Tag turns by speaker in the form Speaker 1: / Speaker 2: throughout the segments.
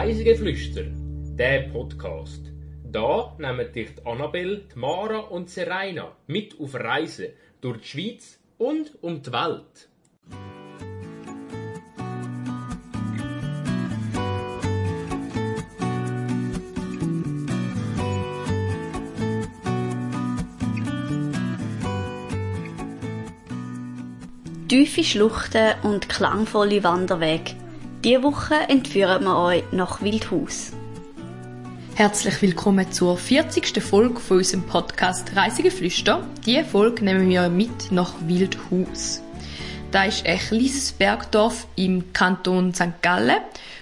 Speaker 1: Reisegeflüster, der Podcast. Da nehmen dich die Annabelle, Mara und Serena mit auf Reisen durch die Schweiz und um die Welt.
Speaker 2: Tiefe Schluchten und klangvolle Wanderwege. Diese Woche entführen wir euch nach Wildhaus.
Speaker 3: Herzlich willkommen zur 40. Folge von unserem Podcast Reisegeflüster. Diese Folge nehmen wir mit nach Wildhaus. Da ist ein kleines Bergdorf im Kanton St. Gallen,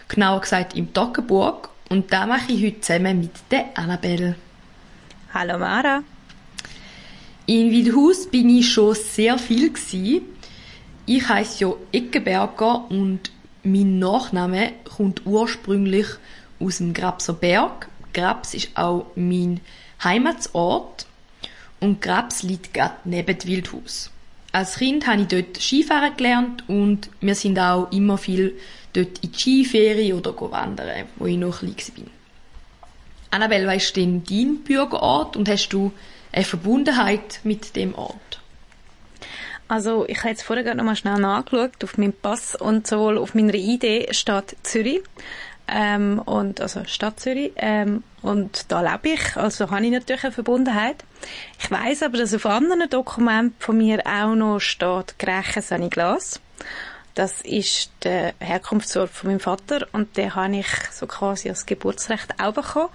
Speaker 3: genauer gesagt im Toggenburg. Und da mache ich heute zusammen mit der Annabelle.
Speaker 4: Hallo Mara.
Speaker 3: In Wildhaus bin ich schon sehr viel gewesen. Ich heiße ja Eckenberger und mein Nachname kommt ursprünglich aus dem Grabser Berg. Grabs ist auch mein Heimatsort und Grabs liegt gerade neben dem Wildhaus. Als Kind habe ich dort Skifahren gelernt und wir sind auch immer viel dort in die Skiferien oder wandern, wo ich noch klein war. Annabelle, weißt du denn dein Bürgerort und hast du eine Verbundenheit mit dem Ort?
Speaker 4: Also ich habe jetzt vorher gerade noch mal schnell nachgeschaut auf meinem Pass und sowohl auf meiner Idee steht Zürich ähm, und also Stadt Zürich ähm, und da lebe ich, also habe ich natürlich eine Verbundenheit. Ich weiß aber, dass auf anderen Dokumenten von mir auch noch steht Grächen Sani Glas. Das ist der Herkunftsort von meinem Vater und den habe ich so quasi als Geburtsrecht auch bekommen.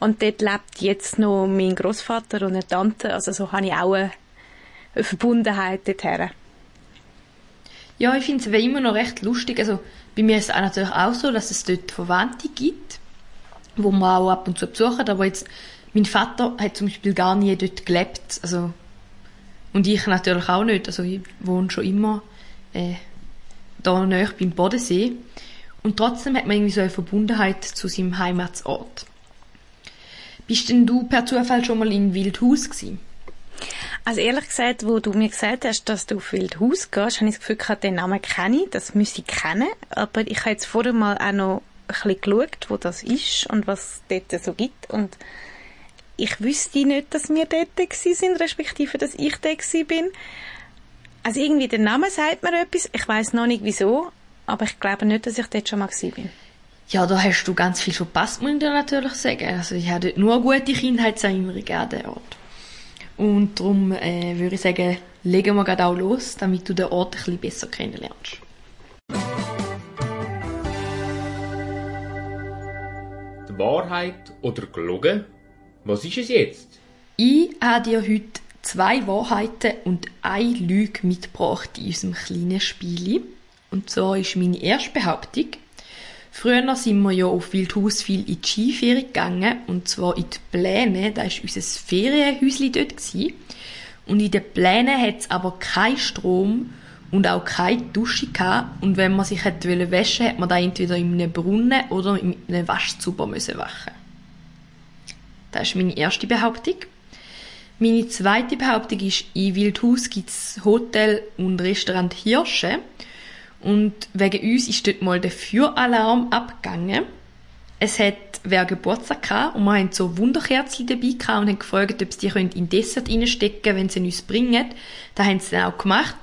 Speaker 4: Und dort lebt jetzt noch mein Großvater und eine Tante, also so habe ich auch eine Verbundenheit dorthin.
Speaker 3: Ja, ich finde es immer noch recht lustig. Also, bei mir ist es auch natürlich auch so, dass es dort Verwandte gibt, wo man auch ab und zu besuchen. Aber jetzt, mein Vater hat zum Beispiel gar nie dort gelebt. Also, und ich natürlich auch nicht. Also, ich wohne schon immer äh, da nahe beim Bodensee. Und trotzdem hat man irgendwie so eine Verbundenheit zu seinem Heimatsort. Bist denn du per Zufall schon mal in Wildhaus gewesen?
Speaker 4: Also ehrlich gesagt, wo du mir gesagt hast, dass du auf Wildhaus gehst, habe ich das Gefühl gehabt, den Namen kenne ich, das müsste ich kennen. Aber ich habe jetzt vorher mal auch noch ein bisschen geschaut, wo das ist und was es dort so gibt. Und ich wüsste nicht, dass wir dort sind, respektive, dass ich dort bin. Also irgendwie der Name sagt mir etwas. Ich weiß noch nicht wieso, aber ich glaube nicht, dass ich dort schon mal bin.
Speaker 3: Ja, da hast du ganz viel verpasst, muss ich dir natürlich sagen. Also ich hatte nur gute Kindheitserinnerungen an den Ort. Und darum äh, würde ich sagen, legen wir gerade auch los, damit du den Ort ein bisschen besser kennenlernst.
Speaker 1: Die Wahrheit oder gelogen? Was ist es jetzt?
Speaker 3: Ich habe dir heute zwei Wahrheiten und eine Lüge mitgebracht in unserem kleinen Spiel. Und zwar ist meine erste Behauptung, Früher sind wir ja auf Wildhaus viel in die Skiferien gegangen, und zwar in die Pläne, da war unser Ferienhäuschen dort. Gewesen. Und in den Plänen hat es aber keinen Strom und auch keine Dusche gehabt. Und wenn man sich hätte waschen hätte man da entweder in einem Brunnen oder in einem Waschzuber müssen waschen. Das ist meine erste Behauptung. Meine zweite Behauptung ist, in Wildhaus gibt es Hotel und Restaurant Hirsche. Und wegen uns ist dort mal der Feueralarm abgegangen. Es hat wer Geburtstag gehabt und wir haben so Wunderkerzen dabei gehabt und haben gefragt, ob sie die in den Dessert reinstecken wenn sie uns bringen. Das haben sie dann auch gemacht.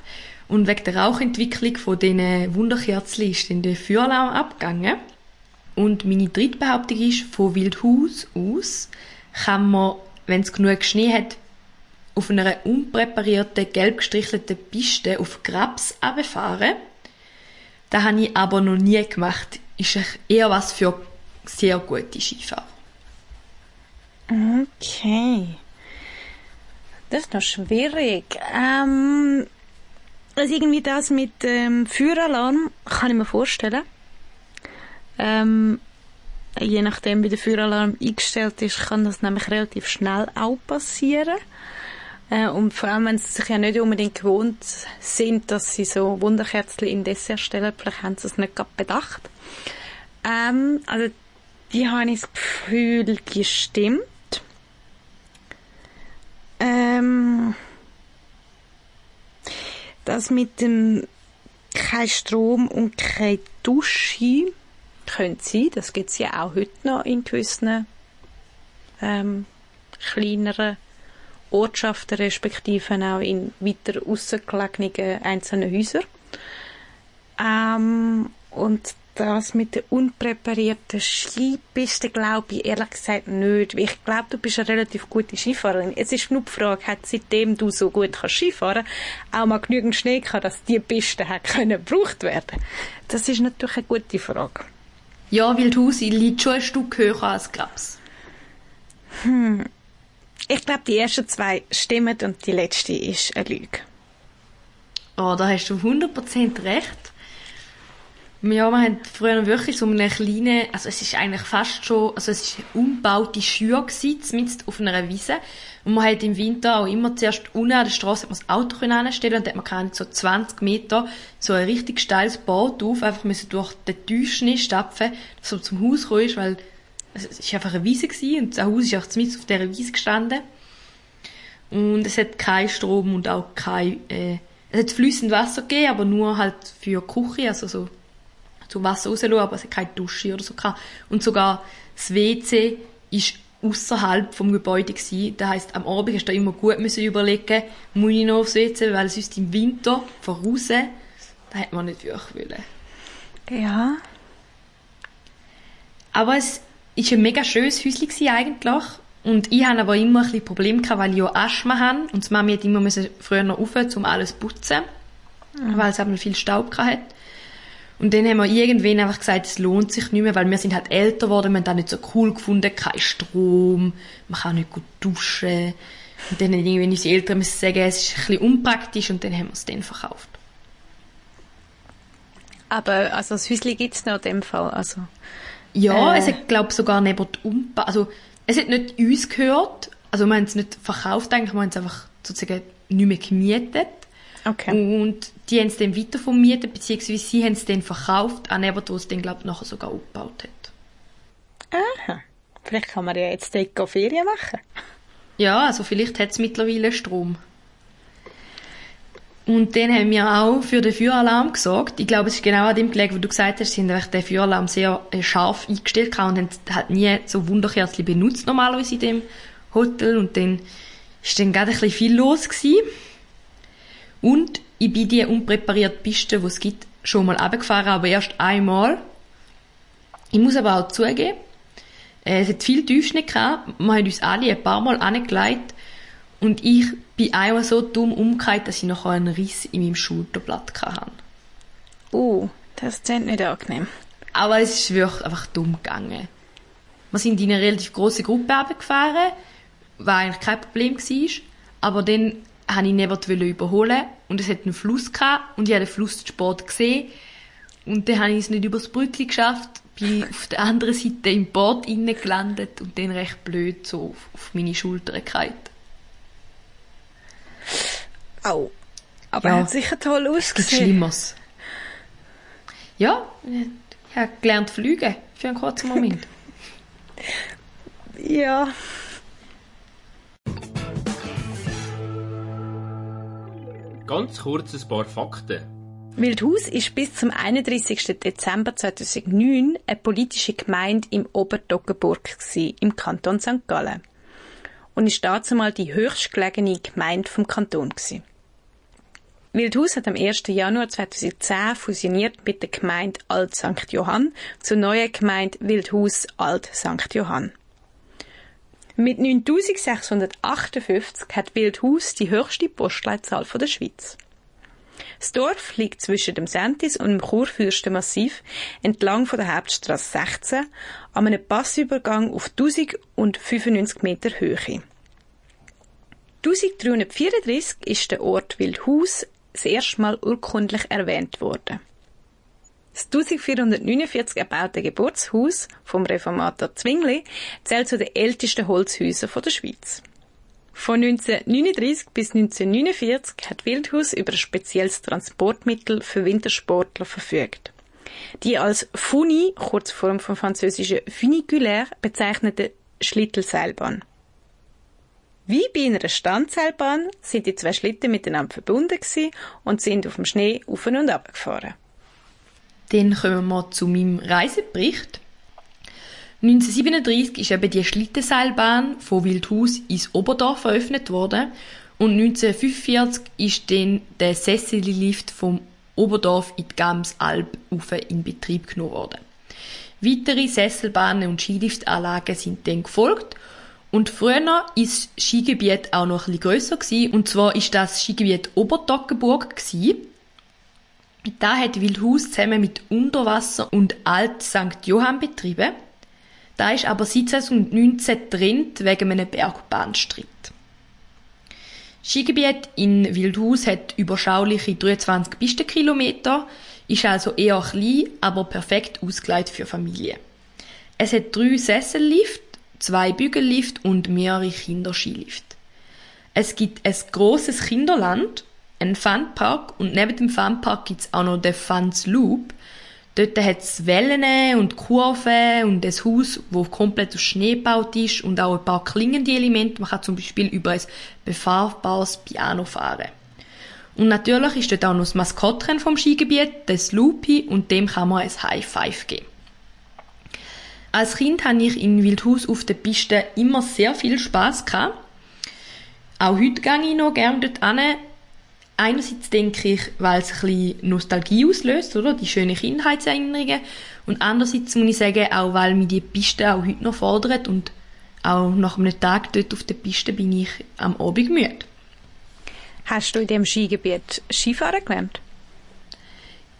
Speaker 3: Und wegen der Rauchentwicklung von diesen Wunderkerzen ist dann der Feueralarm abgegangen. Und meine dritte Behauptung ist, von Wildhaus aus kann man, wenn es genug Schnee hat, auf einer unpräparierten, gelb gestrichelten Piste auf Grabs runterfahren. Das habe ich aber noch nie gemacht. Ist eher was für sehr gute Skifahrer.
Speaker 4: Okay. Das ist noch schwierig. Ähm, also irgendwie das mit dem ähm, Feueralarm kann ich mir vorstellen. Ähm, je nachdem, wie der Feueralarm eingestellt ist, kann das nämlich relativ schnell auch passieren. Äh, und vor allem, wenn sie sich ja nicht unbedingt gewohnt sind, dass sie so Wunderkerzen in Dessert stellen, vielleicht haben sie es nicht gerade bedacht. Ähm, also, die habe ich das Gefühl, die stimmt. Ähm, das mit dem kein Strom und keine Dusche könnte sein, das gibt es ja auch heute noch in gewissen ähm, kleineren Ortschaften, respektive auch in weiter ausgelegenen einzelnen Häusern. Ähm, und das mit der unpräparierten Skipiste glaube ich ehrlich gesagt nicht. Ich glaube, du bist eine relativ gute Skifahrerin. Es ist nur die Frage, hat seitdem du so gut kannst Skifahren auch mal genügend Schnee gehabt, dass diese Piste hat können gebraucht werden? Das ist natürlich eine gute Frage.
Speaker 3: Ja, Wildhaus liegt schon ein Stück höher als Klaps.
Speaker 4: Hm. Ich glaube, die ersten zwei stimmen und die letzte ist eine Lüge.
Speaker 3: Oh, da hast du 100% recht. Ja, wir haben früher wirklich so eine kleine, also es ist eigentlich fast schon, also es ist umgebaute Schür gewesen, auf einer Wiese. Und man hat im Winter auch immer zuerst unten an der Straße das Auto anstellen und dann hat man so 20 Meter so ein richtig steiles Boot auf, einfach müssen durch den Tiefschnee stapfen, dass man zum Haus gekommen ist, weil es ist einfach eine Wiese gewesen und das Haus ist auch mit auf dieser Wiese gestanden. Und es hat keinen Strom und auch kein, äh, es hat fließend Wasser gegeben, aber nur halt für die Küche, also so zum Wasser rausschauen, aber es hat keine Dusche oder so gehabt. Und sogar das WC ist außerhalb vom Gebäude gewesen. Das heisst, am Abend hast du immer gut müssen überlegen, muss ich noch aufs WC, weil sonst im Winter voraus, da hätte man nicht wirklich wollen.
Speaker 4: Ja.
Speaker 3: Aber es ist ein mega schönes Häuschen eigentlich. Und ich hatte aber immer ein bisschen Probleme weil ich auch Asthma habe. Und die Mami hat immer früher noch rauf, um alles zu putzen. Mhm. Weil es eben viel Staub hatte. Und dann haben wir irgendwann einfach gesagt, es lohnt sich nicht mehr, weil wir sind halt älter geworden, wir haben das nicht so cool gefunden, kein Strom, man kann nicht gut duschen. Und dann haben irgendwann unsere Eltern müssen sagen, es ist ein bisschen unpraktisch und dann haben wir es dann verkauft.
Speaker 4: Aber also das Häuschen gibt es noch in dem Fall, also...
Speaker 3: Ja, äh. es hat, glaube sogar neben Umpa also es hat nicht uns gehört, also wir haben es nicht verkauft eigentlich, wir haben es einfach sozusagen nicht mehr gemietet.
Speaker 4: Okay.
Speaker 3: Und die haben es dann weiter vermietet, beziehungsweise sie haben es dann verkauft an jemanden, der es dann, glaube ich, nachher sogar aufgebaut hat.
Speaker 4: Aha. Vielleicht kann man ja jetzt dort Ferien machen.
Speaker 3: Ja, also vielleicht hat es mittlerweile Strom. Und dann haben wir auch für den Feueralarm gesorgt. Ich glaube, es ist genau an dem gelegen, wo du gesagt hast, sie haben den Feueralarm sehr äh, scharf eingestellt und haben halt nie so Wunderkerzen benutzt normalerweise in dem Hotel. Und dann ist dann gerade ein bisschen viel los gewesen. Und ich bin die unpräparierte Piste, die es gibt, schon mal abgefahren, aber erst einmal. Ich muss aber auch zugeben, äh, es hat viel Tiefschnee gehabt. Wir haben uns alle ein paar Mal angelegt und ich bin einmal so dumm umgekehrt, dass ich noch einen Riss in meinem Schulterblatt hatte.
Speaker 4: Oh, das ist nicht angenehm.
Speaker 3: Aber es ist wirklich einfach dumm gegangen. Wir sind in eine relativ große Gruppe abgefahren, was eigentlich kein Problem war. Aber dann habe ich neben überholen und es hat einen Fluss gehabt und ich habe den Fluss Sport gesehen und dann habe ich es nicht übers Brückli geschafft, bin auf der anderen Seite im Boot gelandet und dann recht blöd so auf, meine Schulter gefallen.
Speaker 4: Au. Aber ja. hat sicher toll ausgesehen.
Speaker 3: Schlimmeres. Ja, ich habe gelernt fliegen für einen kurzen Moment.
Speaker 4: ja.
Speaker 1: Ganz kurz ein paar Fakten.
Speaker 4: Wildhaus ist bis zum 31. Dezember 2009 eine politische Gemeinde im Oberdoggenburg im Kanton St. Gallen und ist dazu mal die höchstgelegene Gemeinde vom Kanton gewesen. Wildhaus hat am 1. Januar 2010 fusioniert mit der Gemeinde Alt St. Johann zur neuen Gemeinde Wildhaus Alt St. Johann. Mit 9658 hat Wildhaus die höchste Postleitzahl der Schweiz. Das Dorf liegt zwischen dem Sentis und dem Kurfürstenmassiv entlang von der Hauptstraße 16 an einem Passübergang auf 1095 Meter Höhe. 1334 ist der Ort Wildhaus das erste Mal urkundlich erwähnt worden. Das 1449 erbaute Geburtshaus vom Reformator Zwingli zählt zu den ältesten Holzhäusern der Schweiz. Von 1939 bis 1949 hat Wildhaus über ein spezielles Transportmittel für Wintersportler verfügt. Die als Funi, Kurzform vom französischen funiculaire, bezeichnete Schlittelseilbahn. Wie bei einer Standseilbahn sind die zwei Schlitten miteinander verbunden und sind auf dem Schnee auf und ab gefahren.
Speaker 3: Dann kommen wir zu meinem Reisebericht. 1937 ist eben die Schlittenseilbahn von Wildhaus ins Oberdorf eröffnet worden und 1945 ist dann der Sessellift vom Oberdorf in die Gamsalb in Betrieb genommen worden. Weitere Sesselbahnen und Skiliftanlagen sind dann gefolgt und früher ist das Skigebiet auch noch ein bisschen grösser und zwar ist das Skigebiet Obertoggenburg gewesen. Da hat Wildhaus zusammen mit Unterwasser und Alt St. Johann betrieben. Da ist aber seit 2019 getrennt wegen einem Bergbahnstreit. Skigebiet in Wildhaus hat überschauliche 23 Pistenkilometer, ist also eher klein, aber perfekt ausgeleitet für Familien. Es hat drei Sessellift, zwei Bügellift und mehrere Kinderskilift. Es gibt ein großes Kinderland, einen Funpark und neben dem Funpark gibt es auch noch den Fun's Loop. Dort hat es Wellen und Kurven und ein Haus, das komplett aus Schnee gebaut ist und auch ein paar klingende Elemente. Man kann zum Beispiel über ein befahrbares Piano fahren. Und natürlich ist dort auch noch das Maskottchen vom Skigebiet, das Loopy, und dem kann man ein High Five geben. Als Kind hatte ich in Wildhaus auf der Piste immer sehr viel Spaß gehabt. Auch heute gehe ich noch gerne dort hin. Einerseits denke ich, weil es ein bisschen Nostalgie auslöst, oder? Die schönen Kindheitserinnerungen. Und andererseits muss ich sagen, auch weil mich die Piste auch heute noch fordert und auch nach einem Tag dort auf der Piste bin ich am Abend müde.
Speaker 4: Hast du in dem Skigebiet Skifahren gelernt?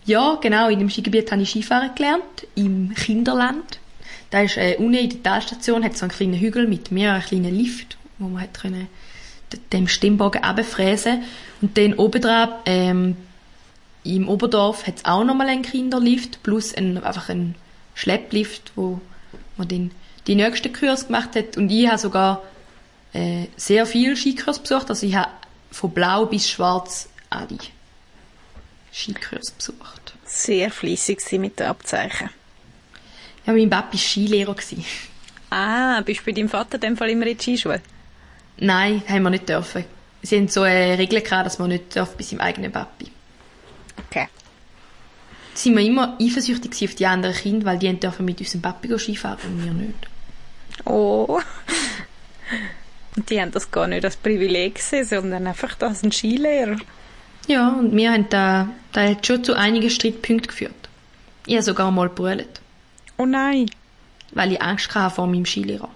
Speaker 3: Ja, genau. In dem Skigebiet habe ich Skifahren gelernt. Im Kinderland. Da ist äh, unten in der Talstation hat so einen kleinen Hügel mit mehreren kleinen Lift, wo man hat können dem Stimmbogen abfräsen und dann obendrauf ähm, im Oberdorf hat es auch nochmal einen Kinderlift plus ein, einfach einen Schlepplift, wo man den die nächsten Kurs gemacht hat und ich habe sogar äh, sehr viel Skikurs besucht, also ich habe von blau bis schwarz alle Skikurs besucht.
Speaker 4: Sehr fließig mit den Abzeichen.
Speaker 3: Ja, mein Papa war Skilehrer.
Speaker 4: Ah, bist du bei deinem Vater in dem Fall immer in die Skischule?
Speaker 3: Nein, haben wir nicht dürfen. Sie haben so eine Regel gehabt, dass man nicht darf bei seinem eigenen Papi.
Speaker 4: Okay.
Speaker 3: Sind wir immer eifersüchtig auf die anderen Kinder, weil die dürfen mit unserem Papi Skifahren und wir nicht.
Speaker 4: Oh. Und die haben das gar nicht als Privileg gesehen, sondern einfach als ein Skilehrer.
Speaker 3: Ja, und wir haben da, da hat schon zu einigen Streitpunkten geführt. Ich habe sogar mal gebrüllt.
Speaker 4: Oh nein.
Speaker 3: Weil ich Angst hatte vor meinem Skilehrer.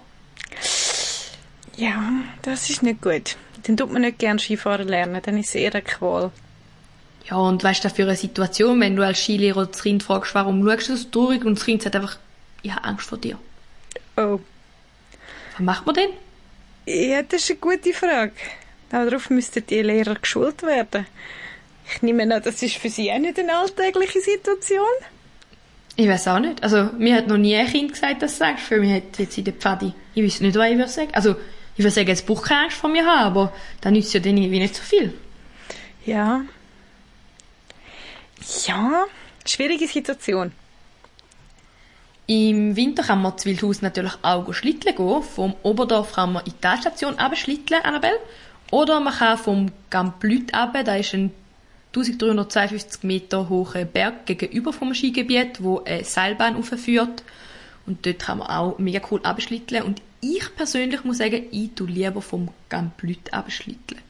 Speaker 4: Ja, das ist nicht gut. Dann tut man nicht gerne Skifahren lernen, dann ist es eher eine Qual.
Speaker 3: Ja, und weißt du, für eine Situation, wenn du als Skilehrer das Kind fragst, warum schaust du so traurig und das Kind sagt einfach, ich habe Angst vor dir.
Speaker 4: Oh.
Speaker 3: Was macht man denn?
Speaker 4: Ja, das ist eine gute Frage. Darauf müssten die Lehrer geschult werden. Ich nehme an, das ist für sie auch nicht eine alltägliche Situation.
Speaker 3: Ich weiß auch nicht. Also, mir hat noch nie ein Kind gesagt, dass du sagst. Für mich hat jetzt in der Pfadi. Ich weiß nicht, was ich würde sagen. Also, ich würde sagen, es braucht keine Angst vor mir haben, aber dann nützt ja dann irgendwie nicht so viel.
Speaker 4: Ja. Ja, schwierige Situation.
Speaker 3: Im Winter kann man zu Wildhaus natürlich auch schlitteln gehen. Vom Oberdorf kann man in die Talstation schlitteln, Annabelle. Oder man kann vom Gamplüt ab, da ist ein 1352 Meter hohen Berg gegenüber vom Skigebiet, wo eine Seilbahn aufführt. Und dort kann man auch mega cool abschlitteln. Und ich persönlich muss sagen, ich tue lieber vom Gamplüt abschlitteln.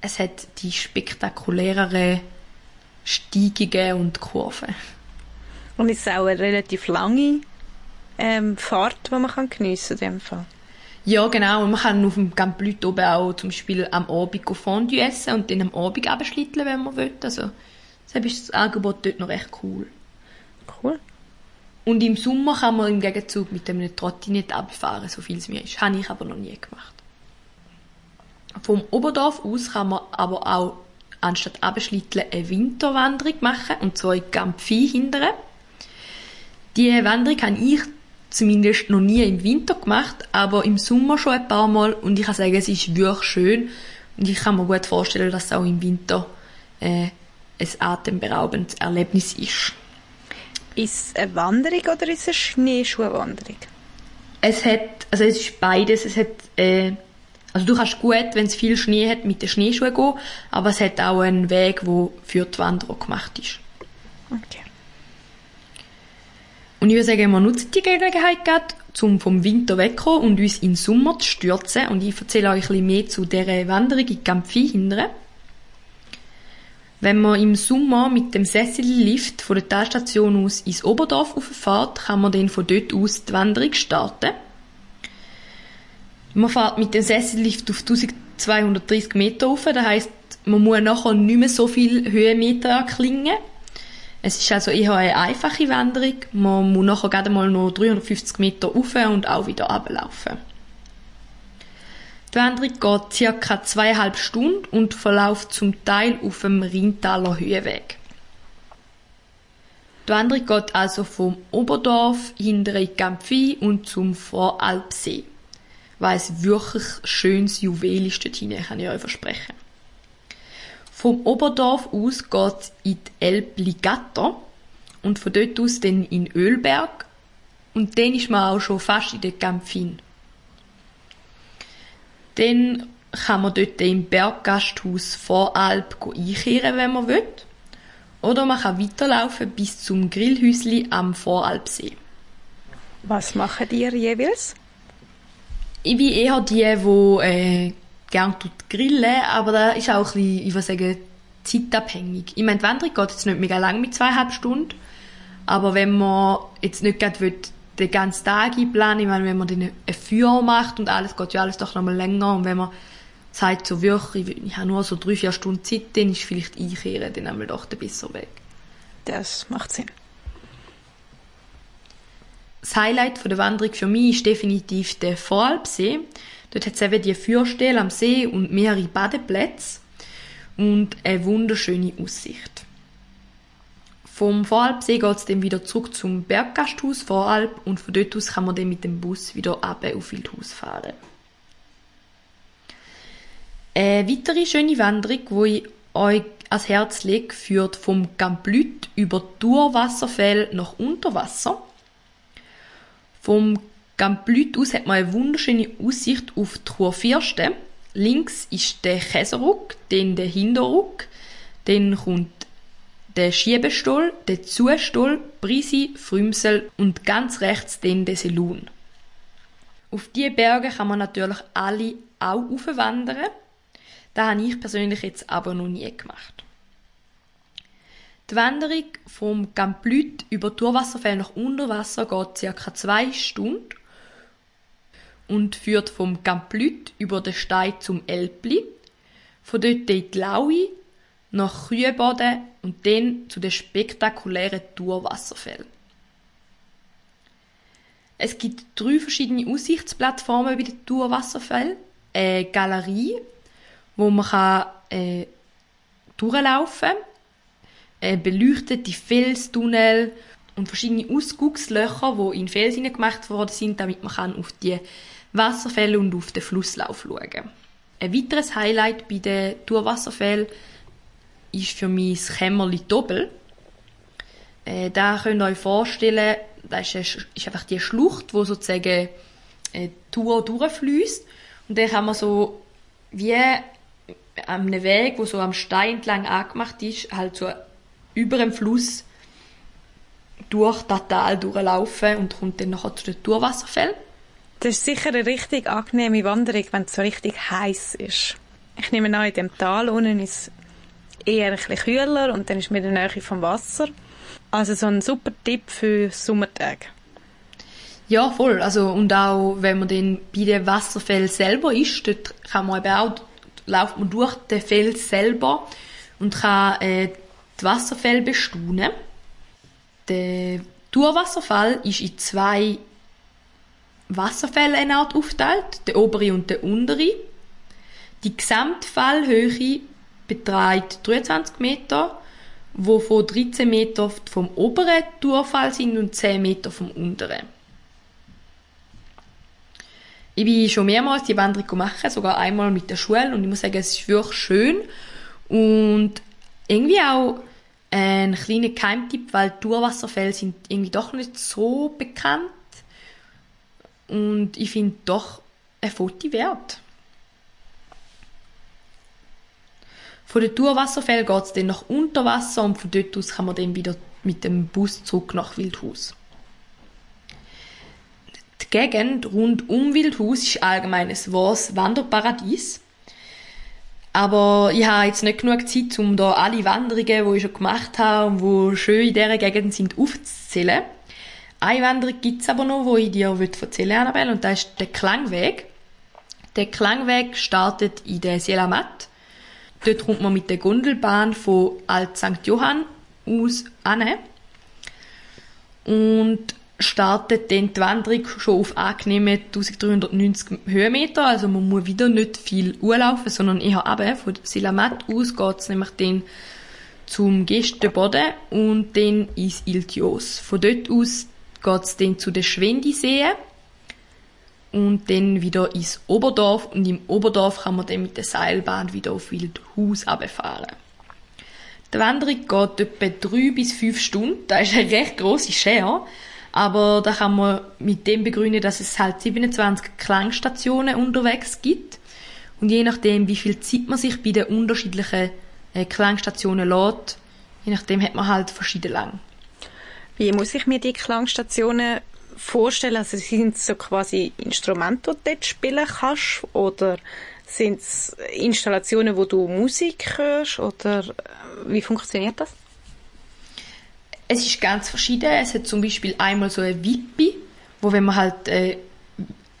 Speaker 3: Es hat die spektakuläreren Steigungen und Kurven.
Speaker 4: Und es ist auch eine relativ lange ähm, Fahrt, die man kann geniessen kann in dem Fall.
Speaker 3: Ja, genau. Und man kann auf dem Camp Leute oben auch zum Beispiel am Abend Fondue essen und dann am Abend abschlitteln, wenn man will. Also, deshalb ist das Angebot dort noch recht cool.
Speaker 4: Cool.
Speaker 3: Und im Sommer kann man im Gegenzug mit einem Trottinett abfahren, so viel es mir ist. Habe ich aber noch nie gemacht. Vom Oberdorf aus kann man aber auch anstatt abschlitteln eine Winterwanderung machen, und zwar in Gampfi hindern. Die Wanderung habe ich zumindest noch nie im Winter gemacht, aber im Sommer schon ein paar Mal und ich kann sagen, es ist wirklich schön und ich kann mir gut vorstellen, dass es auch im Winter äh, ein atemberaubendes Erlebnis ist.
Speaker 4: Ist es eine Wanderung oder ist es eine Schneeschuhwanderung?
Speaker 3: Es hat, also es ist beides, es hat äh, Also du kannst gut, wenn es viel Schnee hat, mit den Schneeschuhen gehen, aber es hat auch einen Weg, der für die Wanderer gemacht ist.
Speaker 4: Okay.
Speaker 3: Und ich würde sagen, wir nutzen die Gelegenheit gerade, um vom Winter wegzukommen und uns in den Sommer zu stürzen. Und ich erzähle euch ein bisschen mehr zu dieser Wanderung in Campfi hindern. Wenn man im Sommer mit dem Sessellift von der Talstation aus ins Oberdorf auffährt, kann man dann von dort aus die Wanderung starten. Man fährt mit dem Sessellift auf 1230 Meter rauf, das heisst, man muss nachher nicht mehr so viel Höhenmeter erklingen. Es ist also eher eine einfache Wanderung. Man muss nachher gerade mal noch 350 Meter rauf und auch wieder runterlaufen. Die Wanderung geht circa zweieinhalb Stunden und verläuft zum Teil auf dem Rheintaler Höhenweg. Die Wanderung geht also vom Oberdorf hinter in Campfi und zum Voralpsee. Was ein wirklich schönes Juwel ist dort hinein, kann ich euch versprechen. Vom Oberdorf aus geht in die Elbe Ligatter und von dort aus dann in Ölberg und dann ist man auch schon fast in der Campfin. Dann kann man dort im Berggasthaus Voralp einkehren, wenn man will. Oder man kann weiterlaufen bis zum Grillhäusli am Voralpsee.
Speaker 4: Was machen ihr jeweils?
Speaker 3: Ich bin eher die, die äh, gerne grillen, aber da ist auch ein bisschen, ich würde sagen, zeitabhängig. Ich meine, die Wanderung geht jetzt nicht mega lang mit zweieinhalb Stunden, aber wenn man jetzt nicht gerade will, den ganzen Tag einplanen, ich meine, wenn man dann ein Feuer macht und alles, geht ja alles doch noch mal länger und wenn man sagt so wirklich, ich, ich habe nur so drei, vier Stunden Zeit, dann ist vielleicht einkehren dann einmal doch der bessere Weg.
Speaker 4: Das macht Sinn.
Speaker 3: Das Highlight von der Wanderung für mich ist definitiv der Voralpsee. Dort hat es eben die Feuerstelle am See und mehrere Badeplätze und eine wunderschöne Aussicht. Vom Voralpsee geht es dann wieder zurück zum Berggasthaus Voralp und von dort aus kann man dann mit dem Bus wieder ab auf Wildhaus fahren. Eine weitere schöne Wanderung, die ich euch ans Herz lege, führt vom Gamblüt über Durwasserfell nach Unterwasser. Vom Gamblüt aus hat man eine wunderschöne Aussicht auf die Kurfürsten. Links ist der Käseruck, dann der Hinterruck, dann kommt der Schiebestuhl, der Zustuhl, Brisi, Frümsel und ganz rechts dann der Selun. Auf diese Berge kann man natürlich alle auch aufwandern. Das habe ich persönlich jetzt aber noch nie gemacht. Die Wanderung vom Gamplüt über Durwasserfell nach Unterwasser geht ca. zwei Stunden und führt vom Gamplüt über den Stein zum Elbli, von dort in die Laui, nach Küheboden und dann zu den spektakulären Tourwasserfällen. Es gibt drei verschiedene Aussichtsplattformen bei den Tourwasserfällen. Eine Galerie, wo man kann, äh, durchlaufen kann, beleuchtete Felstunnel und verschiedene Ausguckslöcher, die in Fels gemacht worden sind, damit man kann auf die Wasserfälle und auf den Flusslauf schauen. Ein weiteres Highlight bei den Tourwasserfällen ist für mich das Kämmerli Doppel. Äh, da könnt ihr euch vorstellen, das ist, ist einfach die Schlucht, wo sozusagen äh, die Tour durchfließt. Und dann kann man so wie an einem Weg, wo so am Stein entlang angemacht ist, halt so über dem Fluss durch das Tal durchlaufen und kommt dann nachher zu den Tourwasserfällen.
Speaker 4: Das ist sicher eine richtig angenehme Wanderung, wenn es so richtig heiß ist. Ich nehme an, in dem Tal unten ist eher ein bisschen kühler und dann ist mir in der Nähe vom Wasser. Also so ein super Tipp für Sommertage.
Speaker 3: Ja, voll. Also, und auch, wenn man dann bei den Wasserfällen selber ist, dort kann man eben auch, läuft man durch den Fels selber und kann, äh, die Wasserfälle bestaunen. Der Tourwasserfall ist in zwei Wasserfälle eine Art aufteilt, der obere und der untere. Die Gesamtfallhöhe beträgt 23 Meter, wovon 13 Meter vom oberen Tourfall sind und 10 Meter vom unteren. Ich bin schon mehrmals die Wanderung gemacht, sogar einmal mit der Schule und ich muss sagen, es ist wirklich schön und irgendwie auch ein kleiner Keimtipp, weil Tourwasserfälle sind irgendwie doch nicht so bekannt und ich finde doch ein Foto wert. Von den Tourwasserfällen geht es dann nach Unterwasser und von dort aus kann man dann wieder mit dem Bus zurück nach Wildhaus. Die Gegend rund um Wildhaus ist allgemein ein wahres Wanderparadies. Aber ich habe jetzt nicht genug Zeit, um da alle Wanderungen, die ich schon gemacht habe und die schön in dieser Gegend sind, aufzuzählen. Eine Wanderung gibt es aber noch, die ich dir erzählen will, Annabelle, und das ist der Klangweg. Der Klangweg startet in der Selamat. Dort kommt man mit der Gondelbahn von Alt St. Johann aus an und startet dann die Wanderung schon auf angenehme 1390 Höhenmeter. Also man muss wieder nicht viel urlaufen, sondern eher runter. Von Selamat aus geht es nämlich dann zum Gästeboden und dann ins Iltios. Von dort aus geht es dann zu den Schwendiseen und dann wieder ins Oberdorf und im Oberdorf kann man dann mit der Seilbahn wieder auf Wildhaus runterfahren. Die Wanderung geht etwa drei bis fünf Stunden. Das ist eine recht grosse Schere. Aber da kann man mit dem begründen, dass es halt 27 Klangstationen unterwegs gibt. Und je nachdem, wie viel Zeit man sich bei den unterschiedlichen äh, Klangstationen lässt, je nachdem hat man halt verschieden lang.
Speaker 4: Wie muss ich mir die Klangstationen vorstellen? Also sind es so quasi Instrumente, die du dort spielen kannst? Oder sind es Installationen, wo du Musik hörst? Oder äh, wie funktioniert das?
Speaker 3: Es ist ganz verschieden. Es hat zum Beispiel einmal so eine Wippe, wo wenn man halt äh,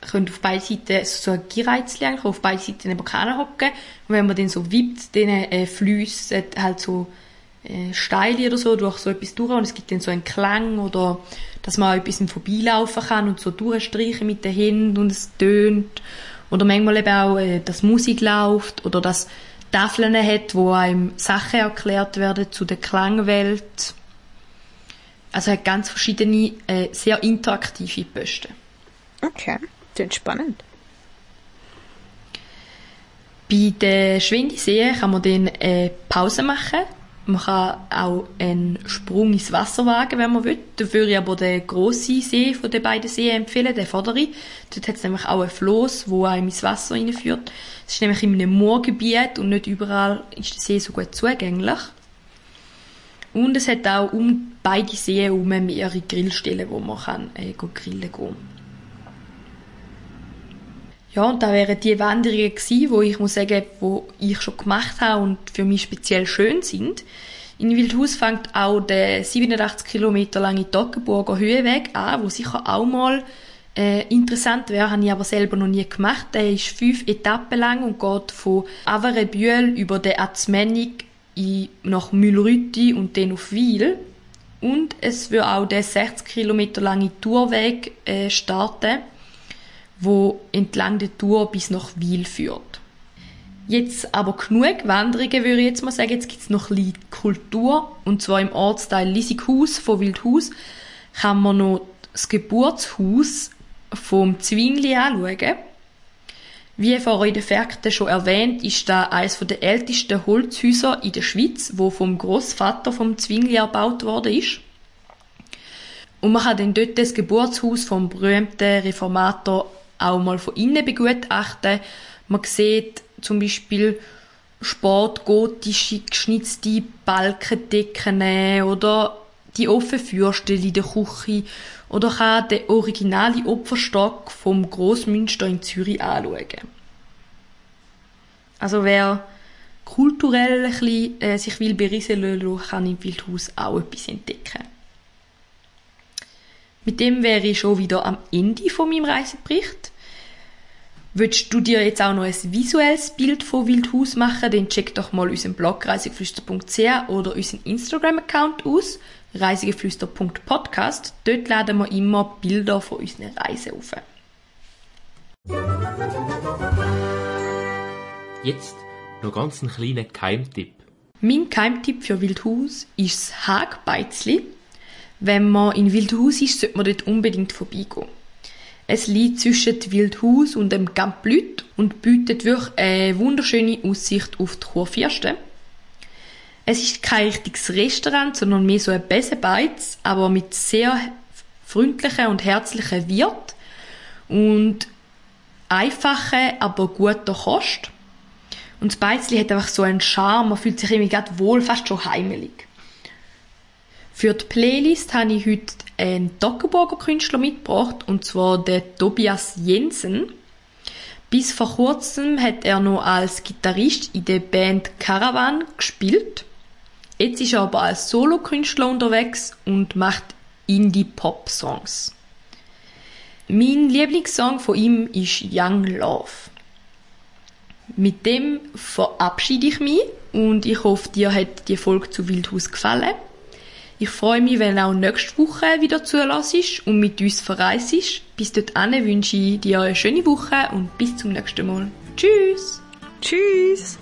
Speaker 3: auf beiden Seiten so ein Gereizchen auf beiden Seiten neben hocken und wenn man den so wippt, dann äh, fließt halt so äh, Steile oder so durch so etwas durch und es gibt dann so einen Klang oder dass man ein bisschen vorbeilaufen kann und so durchstreichen mit den Händen und es tönt oder manchmal eben auch, äh, dass Musik läuft oder dass Tafeln hat, wo einem Sachen erklärt werden zu der Klangwelt. Also hat ganz verschiedene, äh, sehr interaktive Posten.
Speaker 4: Okay, klingt spannend.
Speaker 3: Bei den Schwindiseen kann man dann äh, Pause machen man kann auch einen Sprung ins Wasser wagen, wenn man will. Dafür würde ich aber den grossen See von den beiden Seen empfehlen, den vorderen. Dort hat es nämlich auch ein Floß, wo einem ins Wasser hineinführt. Es ist nämlich in einem Moorgebiet und nicht überall ist der See so gut zugänglich. Und es hat auch um beide Seen herum mehrere Grillstellen, wo man kann, äh, grillen kann. Ja, und da wären die Wanderungen gewesen, wo ich muss sagen, wo ich schon gemacht habe und für mich speziell schön sind. In Wildhaus fängt auch der 87 Kilometer lange Toggenburger Höhenweg an, wo sicher auch mal äh, interessant wäre, habe ich aber selber noch nie gemacht. Der ist fünf Etappen lang und geht von Averebühl über den Azmennig nach Mühlrütti und dann auf Wiel. Und es wird auch der 60 Kilometer lange Tourweg äh, starten wo entlang der Tour bis nach Wiel führt. Jetzt aber genug Wanderungen, würde ich jetzt mal sagen. Jetzt gibt es noch ein Kultur. Und zwar im Ortsteil Lissighaus von Wildhaus kann man noch das Geburtshaus vom Zwingli anschauen. Wie vorhin in den Fakten schon erwähnt, ist da eines der ältesten Holzhäuser in der Schweiz, wo vom Großvater vom Zwingli erbaut worden ist. Und man kann dann dort das Geburtshaus vom berühmten Reformator auch mal von innen begutachten. Man sieht zum Beispiel sportgotische geschnitzte Balkendecken oder die offene Fürstelle in der Küche oder kann den originalen Opferstock vom Großmünster in Zürich anschauen. Also wer kulturell ein bisschen, äh, sich will berieseln lassen, kann im Wildhaus auch etwas entdecken. Mit dem wäre ich schon wieder am Ende von meinem Reisebericht. Willst du dir jetzt auch noch ein visuelles Bild von Wildhaus machen, dann check doch mal unseren Blog reisegeflüster.ch oder unseren Instagram-Account aus, reisegeflüster.podcast. Dort laden wir immer Bilder von unseren Reisen auf.
Speaker 1: Jetzt noch ganz einen kleinen Keimtipp.
Speaker 3: Mein Keimtipp für Wildhaus ist das Hagbeizli. Wenn man in Wildhaus ist, sollte man dort unbedingt vorbeigehen. Es liegt zwischen Wildhaus und dem Camp Lüt und bietet wirklich eine wunderschöne Aussicht auf die Kurfürsten. Es ist kein richtiges Restaurant, sondern mehr so ein Besenbeiz, aber mit sehr freundlichen und herzlichen Wirt und einfache, aber guter Kost. Und das Beizli hat einfach so einen Charme, man fühlt sich irgendwie gerade wohl, fast schon heimelig. Für die Playlist habe ich heute einen Toggenburger Künstler mitgebracht, und zwar den Tobias Jensen. Bis vor kurzem hat er noch als Gitarrist in der Band Caravan gespielt. Jetzt ist er aber als Solokünstler unterwegs und macht Indie-Pop-Songs. Mein Lieblingssong von ihm ist Young Love. Mit dem verabschiede ich mich und ich hoffe, dir hat die Folge zu Wildhaus gefallen. Ich freue mich, wenn du auch nächste Woche wieder zulässt und mit uns verreist. Bis dahin wünsche ich dir eine schöne Woche und bis zum nächsten Mal. Tschüss!
Speaker 4: Tschüss!